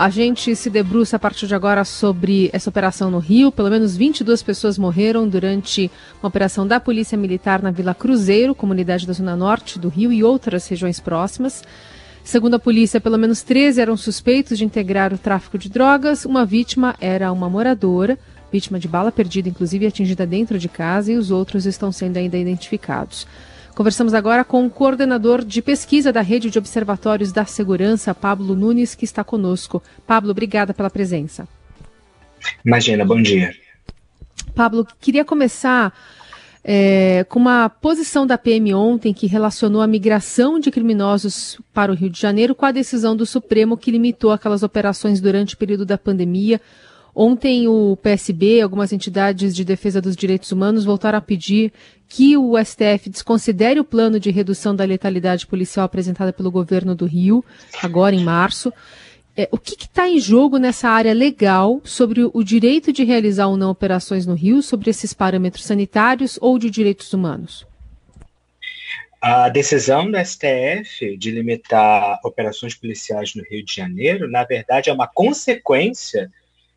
A gente se debruça a partir de agora sobre essa operação no Rio. Pelo menos 22 pessoas morreram durante uma operação da Polícia Militar na Vila Cruzeiro, comunidade da Zona Norte do Rio e outras regiões próximas. Segundo a polícia, pelo menos 13 eram suspeitos de integrar o tráfico de drogas. Uma vítima era uma moradora, vítima de bala perdida, inclusive atingida dentro de casa, e os outros estão sendo ainda identificados. Conversamos agora com o coordenador de pesquisa da Rede de Observatórios da Segurança, Pablo Nunes, que está conosco. Pablo, obrigada pela presença. Imagina, bom dia. Pablo, queria começar é, com uma posição da PM ontem que relacionou a migração de criminosos para o Rio de Janeiro com a decisão do Supremo que limitou aquelas operações durante o período da pandemia. Ontem o PSB, algumas entidades de defesa dos direitos humanos voltaram a pedir que o STF desconsidere o plano de redução da letalidade policial apresentado pelo governo do Rio, agora em março. É, o que está em jogo nessa área legal sobre o direito de realizar ou não operações no Rio, sobre esses parâmetros sanitários ou de direitos humanos? A decisão do STF de limitar operações policiais no Rio de Janeiro, na verdade, é uma consequência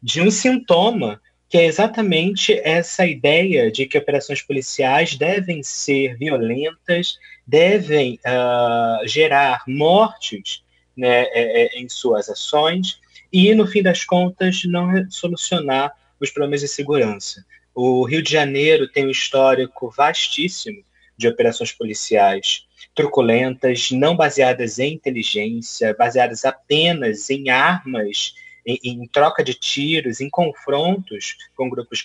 de um sintoma que é exatamente essa ideia de que operações policiais devem ser violentas, devem uh, gerar mortes né, é, é, em suas ações e, no fim das contas, não solucionar os problemas de segurança. O Rio de Janeiro tem um histórico vastíssimo de operações policiais truculentas, não baseadas em inteligência, baseadas apenas em armas em, em troca de tiros, em confrontos com grupos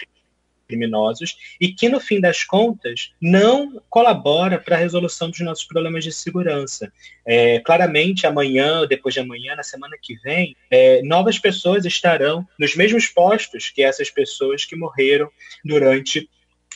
criminosos e que, no fim das contas, não colabora para a resolução dos nossos problemas de segurança. É, claramente, amanhã, depois de amanhã, na semana que vem, é, novas pessoas estarão nos mesmos postos que essas pessoas que morreram durante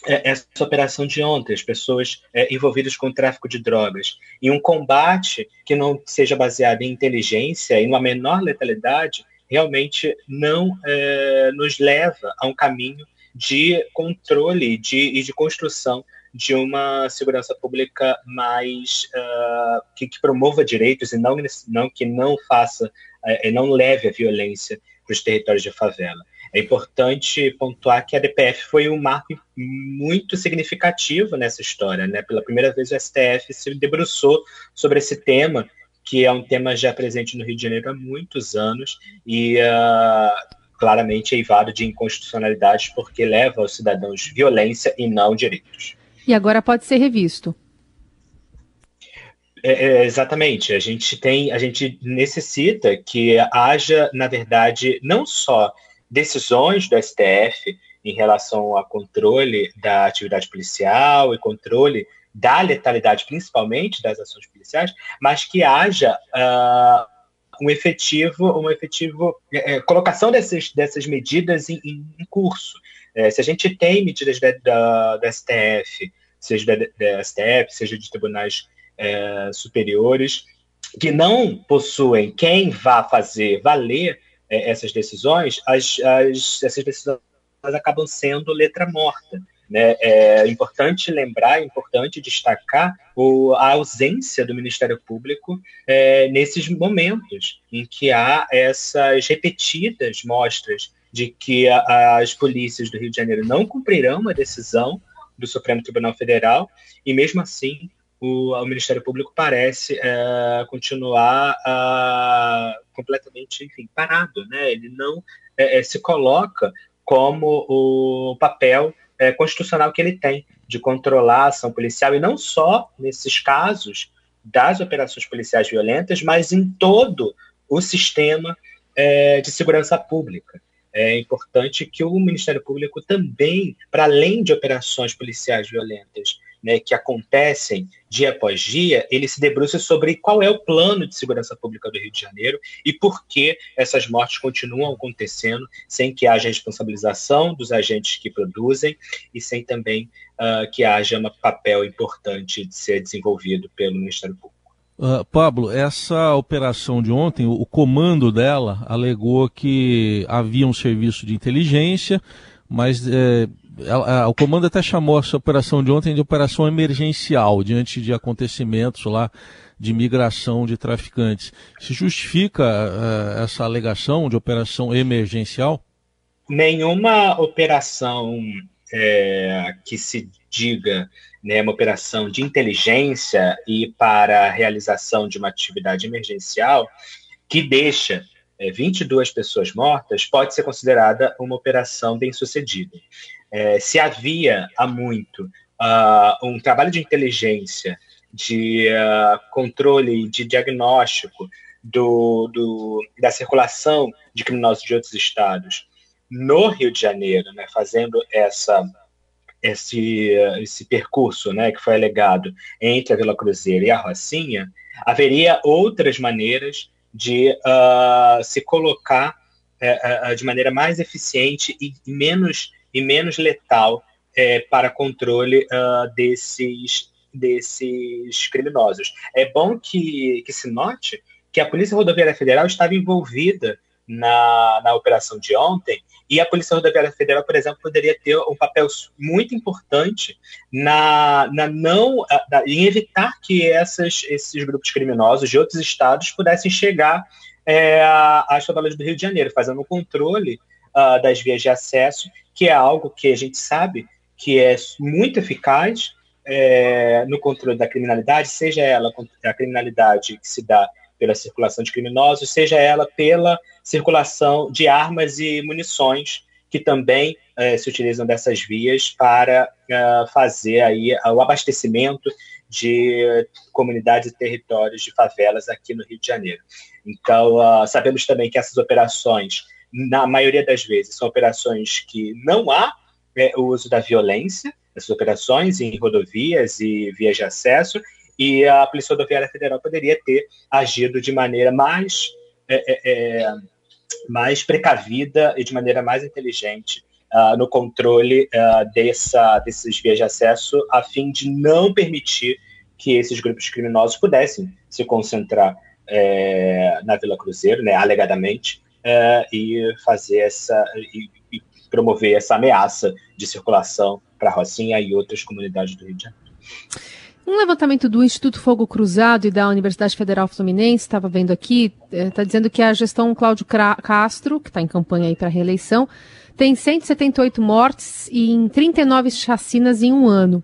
é, essa operação de ontem, as pessoas é, envolvidas com o tráfico de drogas. E um combate que não seja baseado em inteligência e numa menor letalidade realmente não é, nos leva a um caminho de controle de, e de construção de uma segurança pública mais uh, que, que, promova direitos e não, não que não faça, uh, não leve a violência para os territórios de favela. É importante pontuar que a DPF foi um marco muito significativo nessa história. Né? Pela primeira vez, o STF se debruçou sobre esse tema que é um tema já presente no Rio de Janeiro há muitos anos e uh, claramente eivado de inconstitucionalidades porque leva aos cidadãos violência e não direitos. E agora pode ser revisto. É, é, exatamente. A gente tem, a gente necessita que haja, na verdade, não só decisões do STF em relação ao controle da atividade policial e controle da letalidade, principalmente das ações policiais, mas que haja uh, um efetivo, uma efetivo é, é, colocação dessas, dessas medidas em, em curso. É, se a gente tem medidas da, da, da STF, seja da, da, STF, seja de tribunais é, superiores, que não possuem quem vá fazer valer é, essas decisões, as, as, essas decisões acabam sendo letra morta. Né? É importante lembrar, é importante destacar o, a ausência do Ministério Público é, nesses momentos em que há essas repetidas mostras de que a, as polícias do Rio de Janeiro não cumprirão uma decisão do Supremo Tribunal Federal e, mesmo assim, o, o Ministério Público parece é, continuar a, completamente enfim, parado. Né? Ele não é, é se coloca como o papel é, constitucional que ele tem de controlar a ação policial, e não só nesses casos das operações policiais violentas, mas em todo o sistema é, de segurança pública. É importante que o Ministério Público também, para além de operações policiais violentas, né, que acontecem dia após dia, ele se debruça sobre qual é o plano de segurança pública do Rio de Janeiro e por que essas mortes continuam acontecendo sem que haja responsabilização dos agentes que produzem e sem também uh, que haja um papel importante de ser desenvolvido pelo Ministério Público. Uh, Pablo, essa operação de ontem, o, o comando dela alegou que havia um serviço de inteligência, mas eh, o comando até chamou essa operação de ontem de operação emergencial, diante de acontecimentos lá de migração de traficantes. Se justifica uh, essa alegação de operação emergencial? Nenhuma operação é, que se diga né, uma operação de inteligência e para a realização de uma atividade emergencial que deixa é, 22 pessoas mortas pode ser considerada uma operação bem-sucedida. É, se havia há muito uh, um trabalho de inteligência, de uh, controle, de diagnóstico do, do, da circulação de criminosos de outros estados no Rio de Janeiro, né, fazendo essa esse, esse percurso né, que foi alegado entre a Vila Cruzeiro e a Rocinha, haveria outras maneiras de uh, se colocar uh, uh, de maneira mais eficiente e menos, e menos letal uh, para controle desses, desses criminosos. É bom que, que se note que a Polícia Rodoviária Federal estava envolvida na, na operação de ontem, e a Polícia Rodoviária Federal, por exemplo, poderia ter um papel muito importante na, na não na, em evitar que essas, esses grupos criminosos de outros estados pudessem chegar é, às favelas do Rio de Janeiro, fazendo o controle uh, das vias de acesso, que é algo que a gente sabe que é muito eficaz é, no controle da criminalidade, seja ela a criminalidade que se dá pela circulação de criminosos, seja ela pela circulação de armas e munições que também eh, se utilizam dessas vias para uh, fazer aí o abastecimento de comunidades e territórios de favelas aqui no Rio de Janeiro. Então, uh, sabemos também que essas operações, na maioria das vezes, são operações que não há eh, o uso da violência, essas operações em rodovias e vias de acesso, e a Polícia Rodoviária Federal poderia ter agido de maneira mais, é, é, é, mais precavida e de maneira mais inteligente uh, no controle uh, dessa, desses vias de acesso, a fim de não permitir que esses grupos criminosos pudessem se concentrar é, na Vila Cruzeiro, né, alegadamente, é, e fazer essa e, e promover essa ameaça de circulação para Rocinha e outras comunidades do Rio de Janeiro. Um levantamento do Instituto Fogo Cruzado e da Universidade Federal Fluminense, estava vendo aqui, está eh, dizendo que a gestão Cláudio Castro, que está em campanha aí para reeleição, tem 178 mortes e em 39 chacinas em um ano.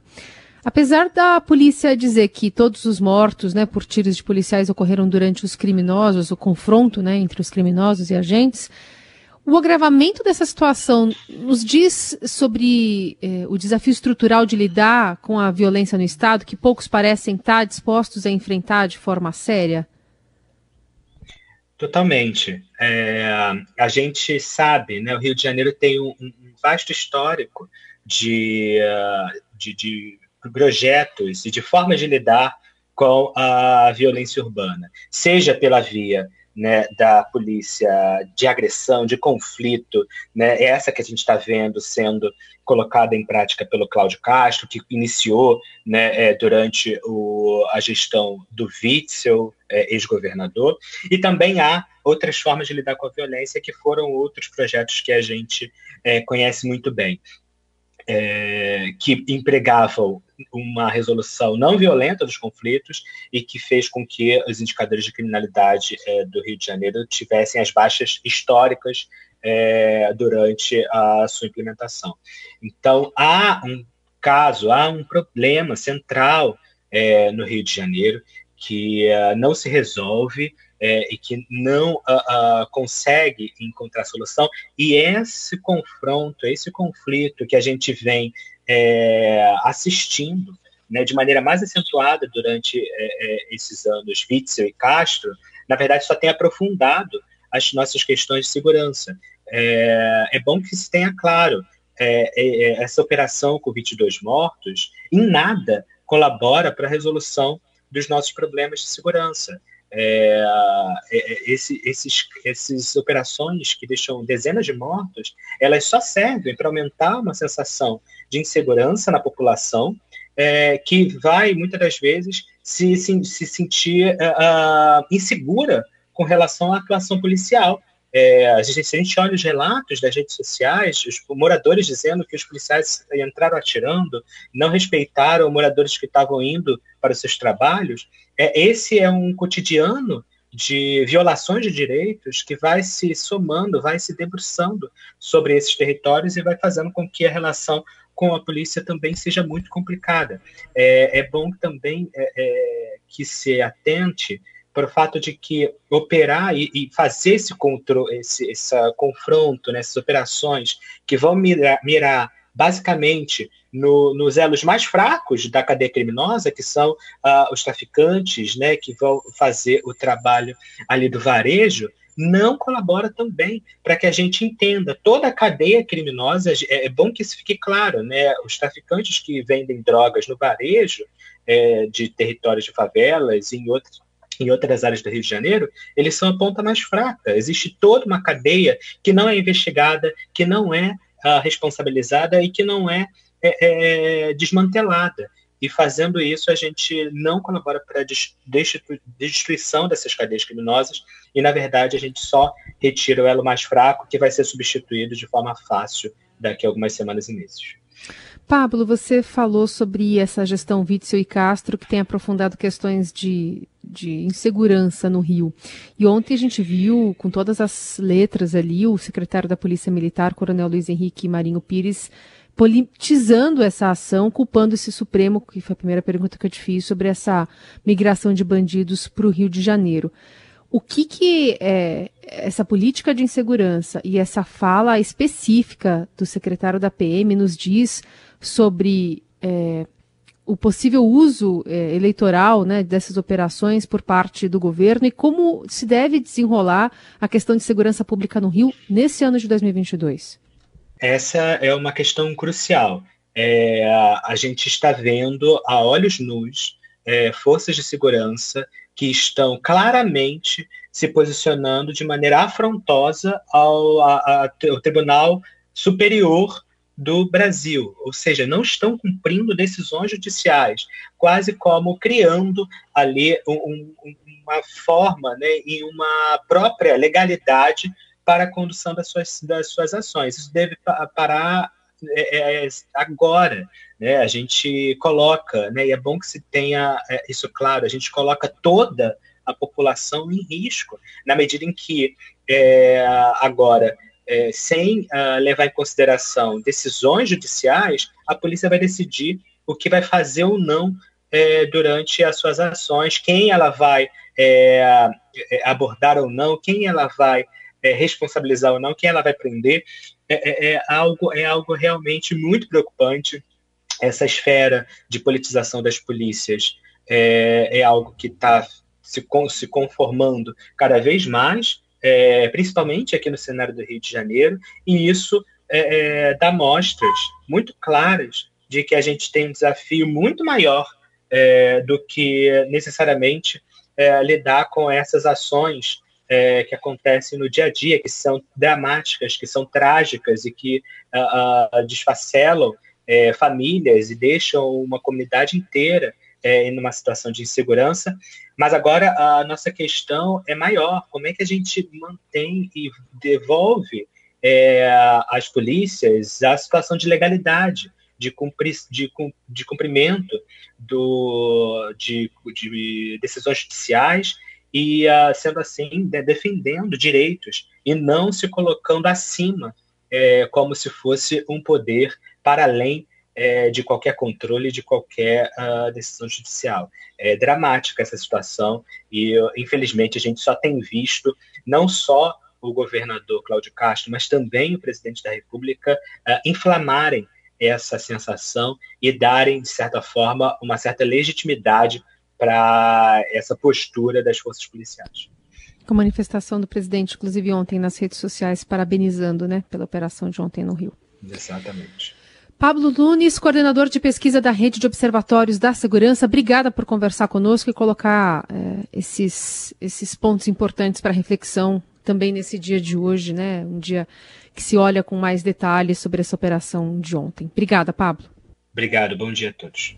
Apesar da polícia dizer que todos os mortos né, por tiros de policiais ocorreram durante os criminosos, o confronto né, entre os criminosos e agentes, o agravamento dessa situação nos diz sobre eh, o desafio estrutural de lidar com a violência no Estado, que poucos parecem estar dispostos a enfrentar de forma séria? Totalmente. É, a gente sabe, né, o Rio de Janeiro tem um, um vasto histórico de, uh, de, de projetos e de formas de lidar com a violência urbana, seja pela via né, da polícia de agressão, de conflito, né, é essa que a gente está vendo sendo colocada em prática pelo Cláudio Castro, que iniciou né, é, durante o, a gestão do Witzel, é, ex-governador, e também há outras formas de lidar com a violência que foram outros projetos que a gente é, conhece muito bem é, que empregavam uma resolução não violenta dos conflitos e que fez com que os indicadores de criminalidade é, do Rio de Janeiro tivessem as baixas históricas é, durante a sua implementação. Então, há um caso, há um problema central é, no Rio de Janeiro que uh, não se resolve é, e que não uh, uh, consegue encontrar solução. E esse confronto, esse conflito que a gente vem é, assistindo né, de maneira mais acentuada durante é, é esses anos, Witzel e Castro, na verdade só tem aprofundado as nossas questões de segurança. É, é bom que se tenha claro, é, essa operação com 22 mortos em nada colabora para a resolução dos nossos problemas de segurança. É, é, é, esse, esses, essas operações que deixam dezenas de mortos, elas só servem para aumentar uma sensação de insegurança na população, é, que vai, muitas das vezes, se, se, se sentir uh, insegura com relação à atuação policial. É, a gente, se a gente olha os relatos das redes sociais, os moradores dizendo que os policiais entraram atirando, não respeitaram moradores que estavam indo para os seus trabalhos, é, esse é um cotidiano de violações de direitos que vai se somando, vai se debruçando sobre esses territórios e vai fazendo com que a relação com a polícia também seja muito complicada. É, é bom também é, é, que se atente para o fato de que operar e, e fazer esse, controle, esse, esse confronto, né, essas operações que vão mirar, mirar basicamente no, nos elos mais fracos da cadeia criminosa, que são uh, os traficantes, né, que vão fazer o trabalho ali do varejo, não colabora também para que a gente entenda toda a cadeia criminosa. É, é, bom que isso fique claro, né? Os traficantes que vendem drogas no varejo é, de territórios de favelas e em outros em outras áreas do Rio de Janeiro, eles são a ponta mais fraca. Existe toda uma cadeia que não é investigada, que não é uh, responsabilizada e que não é, é, é, desmantelada. E fazendo isso, a gente não colabora para a destruição dessas cadeias criminosas e, na verdade, a gente só retira o elo mais fraco que vai ser substituído de forma fácil daqui a algumas semanas e meses. Pablo, você falou sobre essa gestão Witzel e Castro, que tem aprofundado questões de, de insegurança no Rio. E ontem a gente viu, com todas as letras ali, o secretário da Polícia Militar, Coronel Luiz Henrique Marinho Pires, politizando essa ação, culpando esse Supremo, que foi a primeira pergunta que eu te fiz, sobre essa migração de bandidos para o Rio de Janeiro. O que, que é, essa política de insegurança e essa fala específica do secretário da PM nos diz sobre é, o possível uso é, eleitoral né, dessas operações por parte do governo e como se deve desenrolar a questão de segurança pública no Rio nesse ano de 2022? Essa é uma questão crucial. É, a gente está vendo a olhos nus é, forças de segurança que estão claramente se posicionando de maneira afrontosa ao, a, a, ao Tribunal Superior do Brasil, ou seja, não estão cumprindo decisões judiciais, quase como criando ali um, um, uma forma né, e uma própria legalidade para a condução das suas, das suas ações. Isso deve parar é, é, agora. Né? A gente coloca, né, e é bom que se tenha é, isso claro, a gente coloca toda a população em risco, na medida em que é, agora, é, sem uh, levar em consideração decisões judiciais, a polícia vai decidir o que vai fazer ou não é, durante as suas ações, quem ela vai abordar ou não, quem ela vai é, responsabilizar ou não, quem ela vai prender, é, é, é, algo, é algo realmente muito preocupante. Essa esfera de politização das polícias é, é algo que está se, se conformando cada vez mais, é, principalmente aqui no cenário do Rio de Janeiro, e isso é, dá mostras muito claras de que a gente tem um desafio muito maior do que necessariamente lidar com essas ações é, que acontecem no dia a dia, que são dramáticas, que são trágicas e que uh, uh, desfacelam é, famílias e deixam uma comunidade inteira é, em uma situação de insegurança. Mas agora a nossa questão é maior: como é que a gente mantém e devolve é, às polícias a situação de legalidade? De, de, de cumprimento do, de, de decisões judiciais e, uh, sendo assim, defendendo direitos e não se colocando acima é, como se fosse um poder para além é, de qualquer controle, de qualquer uh, decisão judicial. É dramática essa situação e, infelizmente, a gente só tem visto não só o governador Cláudio Castro, mas também o presidente da República uh, inflamarem essa sensação e darem, de certa forma, uma certa legitimidade para essa postura das forças policiais. Com manifestação do presidente, inclusive ontem nas redes sociais, parabenizando né, pela operação de ontem no Rio. Exatamente. Pablo Nunes, coordenador de pesquisa da Rede de Observatórios da Segurança, obrigada por conversar conosco e colocar é, esses, esses pontos importantes para reflexão também nesse dia de hoje, né? Um dia que se olha com mais detalhes sobre essa operação de ontem. Obrigada, Pablo. Obrigado, bom dia a todos.